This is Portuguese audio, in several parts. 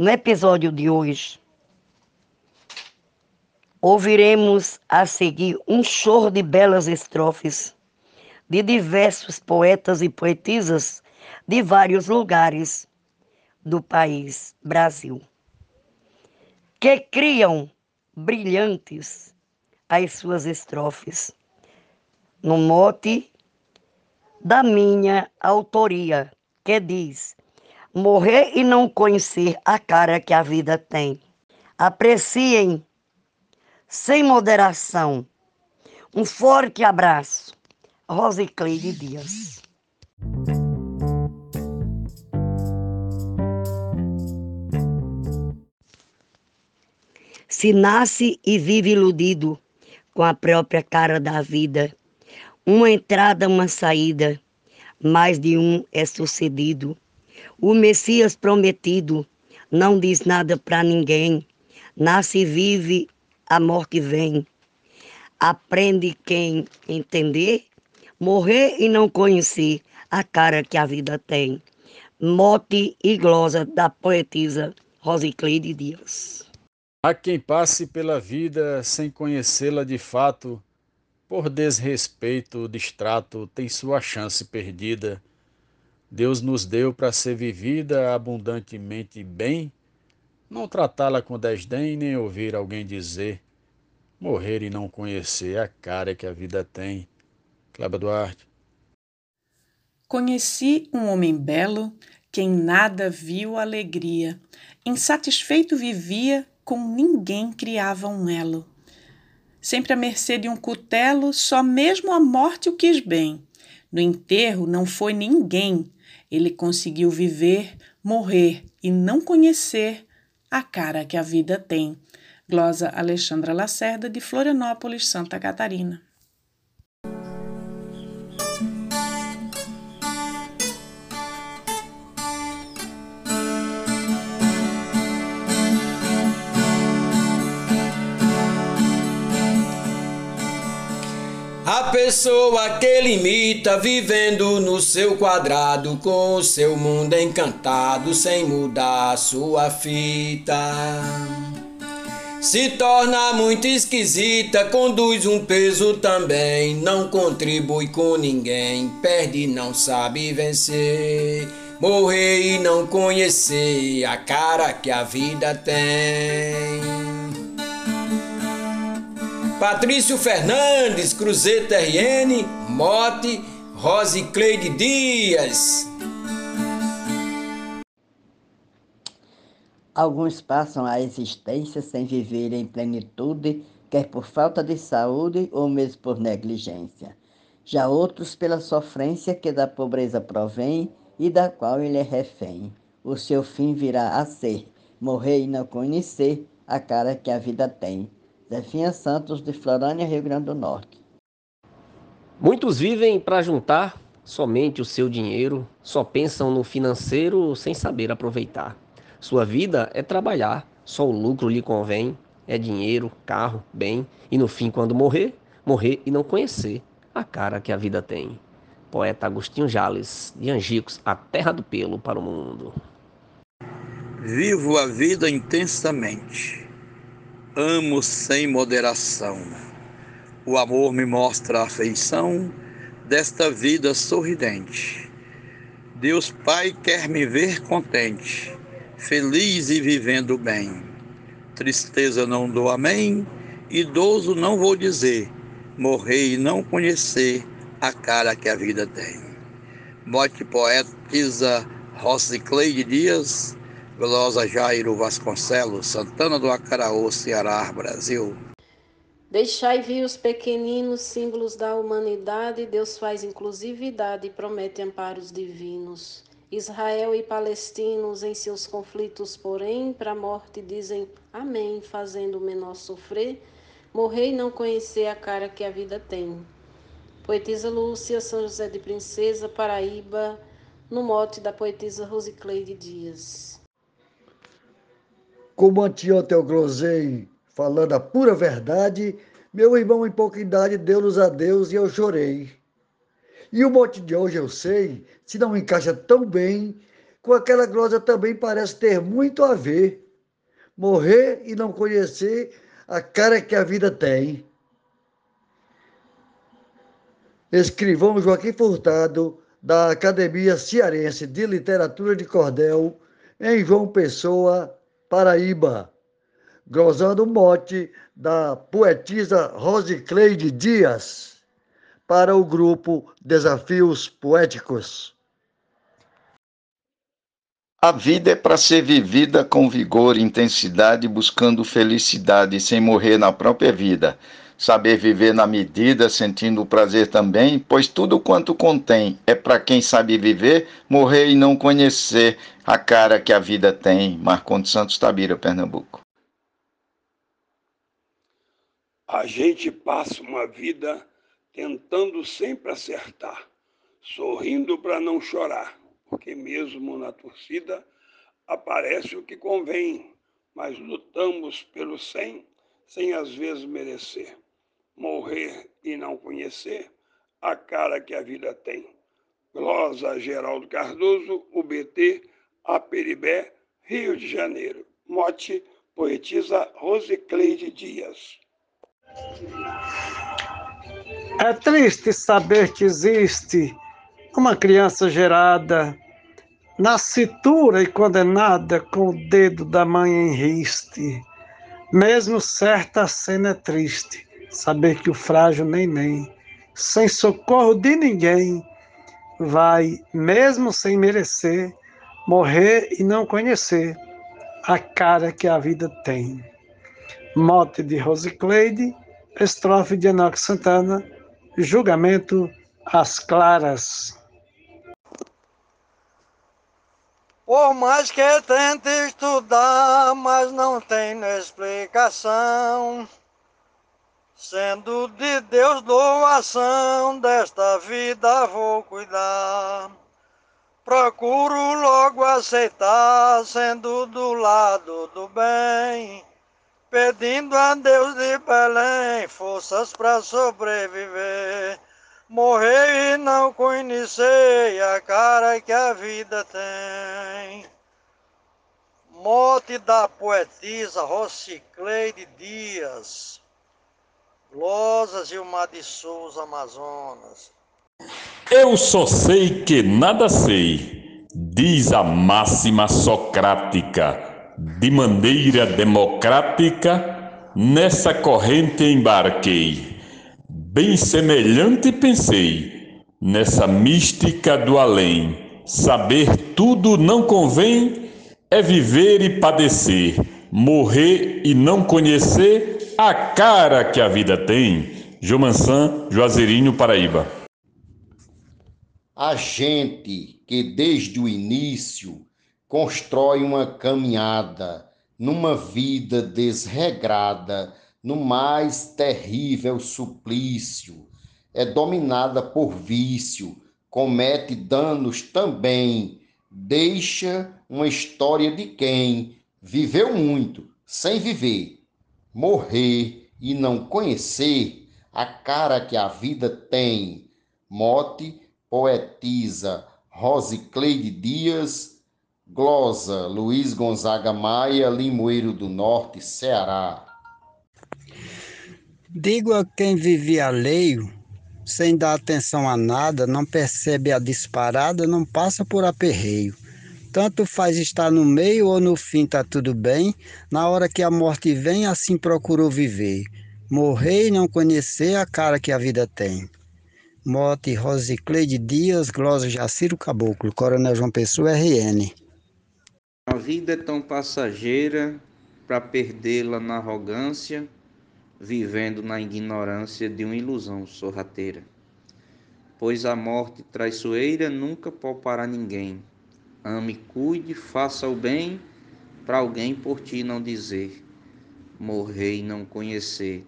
No episódio de hoje, ouviremos a seguir um choro de belas estrofes de diversos poetas e poetisas de vários lugares do país Brasil, que criam brilhantes as suas estrofes no mote da minha autoria, que diz: morrer e não conhecer a cara que a vida tem. Apreciem sem moderação. Um forte abraço. Rosicleide Dias. Se nasce e vive iludido com a própria cara da vida, uma entrada, uma saída, mais de um é sucedido. O Messias prometido não diz nada para ninguém. Nasce e vive, a morte vem. Aprende quem entender, morrer e não conhecer a cara que a vida tem. Mote e glosa da poetisa Rosicleide Dias. Há quem passe pela vida sem conhecê-la de fato, por desrespeito, distrato, tem sua chance perdida Deus nos deu para ser vivida abundantemente bem, não tratá-la com desdém, nem ouvir alguém dizer, morrer e não conhecer a cara que a vida tem. Cléber Duarte. Conheci um homem belo, que em nada viu alegria, insatisfeito vivia, com ninguém criava um elo. Sempre à mercê de um cutelo, só mesmo a morte o quis bem. No enterro não foi ninguém, ele conseguiu viver, morrer e não conhecer a cara que a vida tem. Glosa Alexandra Lacerda, de Florianópolis, Santa Catarina. Pessoa que limita vivendo no seu quadrado com seu mundo encantado sem mudar sua fita. Se torna muito esquisita, conduz um peso também, não contribui com ninguém, perde e não sabe vencer. Morrer e não conhecer a cara que a vida tem. Patrício Fernandes, Cruzeta RN, Mote, Cleide Dias. Alguns passam a existência sem viver em plenitude, quer por falta de saúde ou mesmo por negligência. Já outros pela sofrência que da pobreza provém e da qual ele é refém. O seu fim virá a ser morrer e não conhecer a cara que a vida tem. Zefinha Santos, de Florânia, Rio Grande do Norte. Muitos vivem para juntar somente o seu dinheiro, só pensam no financeiro sem saber aproveitar. Sua vida é trabalhar, só o lucro lhe convém, é dinheiro, carro, bem, e no fim, quando morrer, morrer e não conhecer a cara que a vida tem. Poeta Agostinho Jales, de Angicos, a terra do pelo para o mundo. Vivo a vida intensamente amo sem moderação. O amor me mostra a afeição desta vida sorridente. Deus Pai quer me ver contente, feliz e vivendo bem. Tristeza não dou amém, idoso não vou dizer, morrer e não conhecer a cara que a vida tem. Mote poetisa Rosicleide Dias, Velosa Jairo Vasconcelos, Santana do Acaraú, Ceará, Brasil. Deixai vir os pequeninos símbolos da humanidade, Deus faz inclusividade e promete amparos divinos. Israel e palestinos em seus conflitos, porém, para a morte dizem amém, fazendo o menor sofrer, morrer e não conhecer a cara que a vida tem. Poetisa Lúcia, São José de Princesa, Paraíba, no mote da poetisa Rosicleide Dias. Como anteontem glosei falando a pura verdade, meu irmão em pouca idade deu-nos adeus e eu chorei. E o mote de hoje eu sei, se não encaixa tão bem com aquela glosa também parece ter muito a ver. Morrer e não conhecer a cara que a vida tem. Escrivão Joaquim Furtado, da Academia Cearense de Literatura de Cordel, em João Pessoa, Paraíba, glosando o mote da poetisa Rosicleide Dias para o grupo Desafios Poéticos. A vida é para ser vivida com vigor intensidade, buscando felicidade sem morrer na própria vida. Saber viver na medida, sentindo o prazer também, pois tudo quanto contém é para quem sabe viver, morrer e não conhecer a cara que a vida tem. Marcondes Santos Tabira, Pernambuco. A gente passa uma vida tentando sempre acertar, sorrindo para não chorar, porque mesmo na torcida aparece o que convém, mas lutamos pelo sem, sem às vezes merecer morrer e não conhecer a cara que a vida tem. Glosa Geraldo Cardoso, UBT, Aperibé, Rio de Janeiro. Mote, poetisa Rosicleide Dias. É triste saber que existe uma criança gerada, nascitura e condenada com o dedo da mãe em riste. Mesmo certa cena é triste saber que o frágil neném, sem socorro de ninguém, vai, mesmo sem merecer, morrer e não conhecer a cara que a vida tem. Mote de Rosicleide, estrofe de Enoque Santana, julgamento às claras. Por mais que tente estudar, mas não tem explicação. Sendo de Deus doação, desta vida vou cuidar. Procuro logo aceitar, sendo do lado do bem, pedindo a Deus de Belém forças para sobreviver. Morrer e não conhecer a cara que a vida tem. Morte da poetisa Rocicleide Dias. Glosas Gilmar de Souza, Amazonas. Eu só sei que nada sei, diz a máxima socrática. De maneira democrática, nessa corrente embarquei. Bem semelhante pensei, nessa mística do além. Saber tudo não convém, é viver e padecer, morrer e não conhecer a cara que a vida tem. Jomansan, Juazeirinho, Paraíba. A gente que desde o início constrói uma caminhada numa vida desregrada, no mais terrível suplício, é dominada por vício, comete danos também, deixa uma história de quem viveu muito sem viver morrer e não conhecer a cara que a vida tem. Mote, poetisa Rosicleide Dias, glosa Luiz Gonzaga Maia, Limoeiro do Norte, Ceará. Digo a quem vive alheio, sem dar atenção a nada, não percebe a disparada, não passa por aperreio. Tanto faz estar no meio ou no fim tá tudo bem. Na hora que a morte vem, assim procurou viver. Morrer e não conhecer a cara que a vida tem. Mote Rosicleide Dias, Glosa Jaciro Caboclo, Coronel João Pessoa, RN. A vida é tão passageira para perdê-la na arrogância, vivendo na ignorância de uma ilusão sorrateira. Pois a morte traiçoeira nunca poupará ninguém Ame, cuide, faça o bem para alguém por ti não dizer. Morrer e não conhecer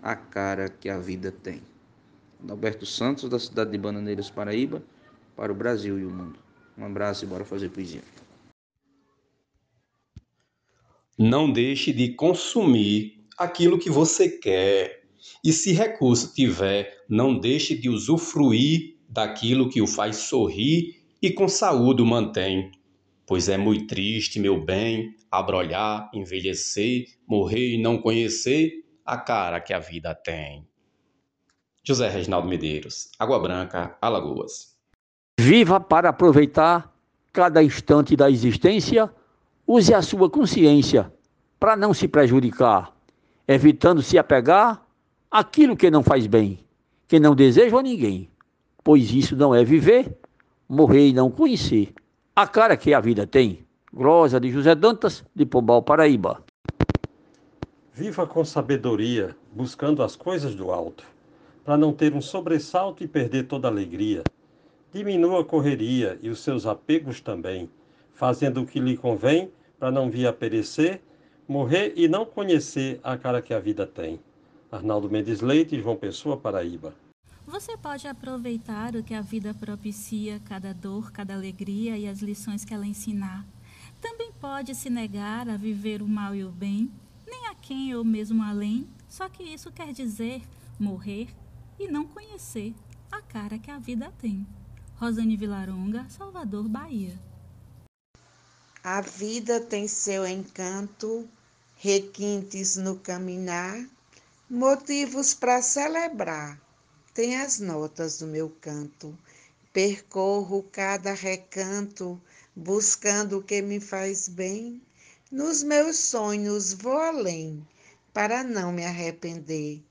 a cara que a vida tem. Alberto Santos, da cidade de Bananeiras, Paraíba, para o Brasil e o mundo. Um abraço e bora fazer poesia. Não deixe de consumir aquilo que você quer. E se recurso tiver, não deixe de usufruir daquilo que o faz sorrir e com saúde o mantém. Pois é muito triste, meu bem, abrolhar, envelhecer, morrer e não conhecer a cara que a vida tem. José Reginaldo Medeiros, Água Branca, Alagoas. Viva para aproveitar cada instante da existência, use a sua consciência para não se prejudicar, evitando se apegar àquilo que não faz bem, que não deseja a ninguém, pois isso não é viver, morrer e não conhecer a cara que a vida tem. Glosa de José Dantas, de Pombal, Paraíba. Viva com sabedoria, buscando as coisas do alto, para não ter um sobressalto e perder toda a alegria. Diminua a correria e os seus apegos também, fazendo o que lhe convém, para não vir a perecer, morrer e não conhecer a cara que a vida tem. Arnaldo Mendes Leite, João Pessoa, Paraíba. Você pode aproveitar o que a vida propicia, cada dor, cada alegria e as lições que ela ensinar. Também pode se negar a viver o mal e o bem, nem a quem ou mesmo além, só que isso quer dizer morrer e não conhecer a cara que a vida tem. Rosane Vilaronga, Salvador, Bahia. A vida tem seu encanto, requintes no caminhar, motivos para celebrar tem as notas do meu canto. Percorro cada recanto, buscando o que me faz bem. Nos meus sonhos vou além, para não me arrepender.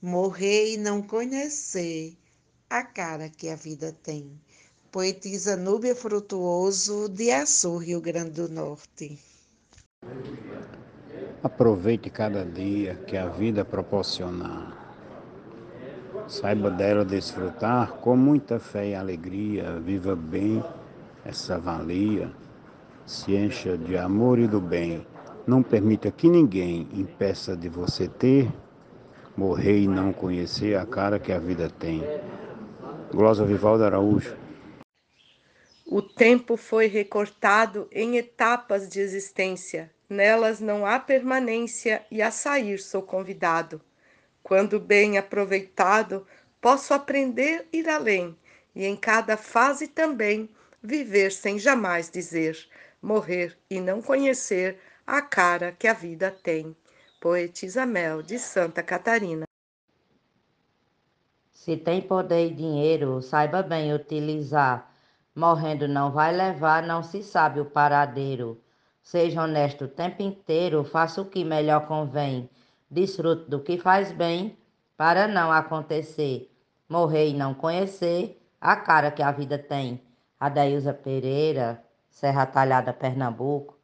Morrer e não conhecer a cara que a vida tem. Poetisa Núbia Frutuoso, de Açu, Rio Grande do Norte. Aproveite cada dia que a vida proporcionar Saiba dela desfrutar com muita fé e alegria, viva bem essa valia, se encha de amor e do bem. Não permita que ninguém impeça de você ter, morrer e não conhecer a cara que a vida tem. Glosa Vivaldo Araújo. O tempo foi recortado em etapas de existência. Nelas não há permanência e a sair sou convidado. Quando bem aproveitado, posso aprender ir além e em cada fase também viver sem jamais dizer, morrer e não conhecer a cara que a vida tem. Poetisa Mel, de Santa Catarina. Se tem poder e dinheiro, saiba bem utilizar. Morrendo não vai levar, não se sabe o paradeiro. Seja honesto o tempo inteiro, faça o que melhor convém desfrute do que faz bem, para não acontecer, morrer e não conhecer a cara que a vida tem. Adailza Pereira, Serra Talhada, Pernambuco.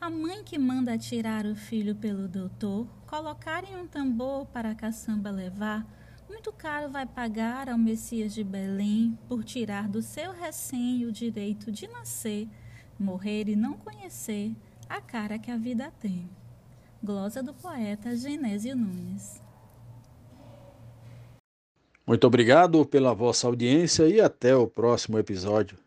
A mãe que manda tirar o filho pelo doutor, colocar em um tambor para a caçamba levar, muito caro vai pagar ao Messias de Belém por tirar do seu recém o direito de nascer, morrer e não conhecer a cara que a vida tem. Glosa do poeta Genésio Nunes. Muito obrigado pela vossa audiência e até o próximo episódio.